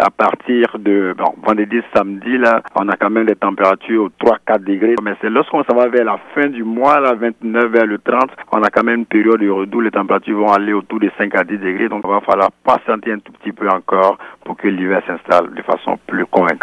À partir de vendredi, samedi, là, on a quand même des températures aux 3-4 degrés. Mais c'est lorsqu'on s'en va vers la fin du mois, la 29 vers le 30, on a quand même une période de redoux. Les températures vont aller autour de 5 à 10 degrés. Donc, il va falloir patienter un tout petit peu encore pour que l'hiver s'installe de façon plus convaincante.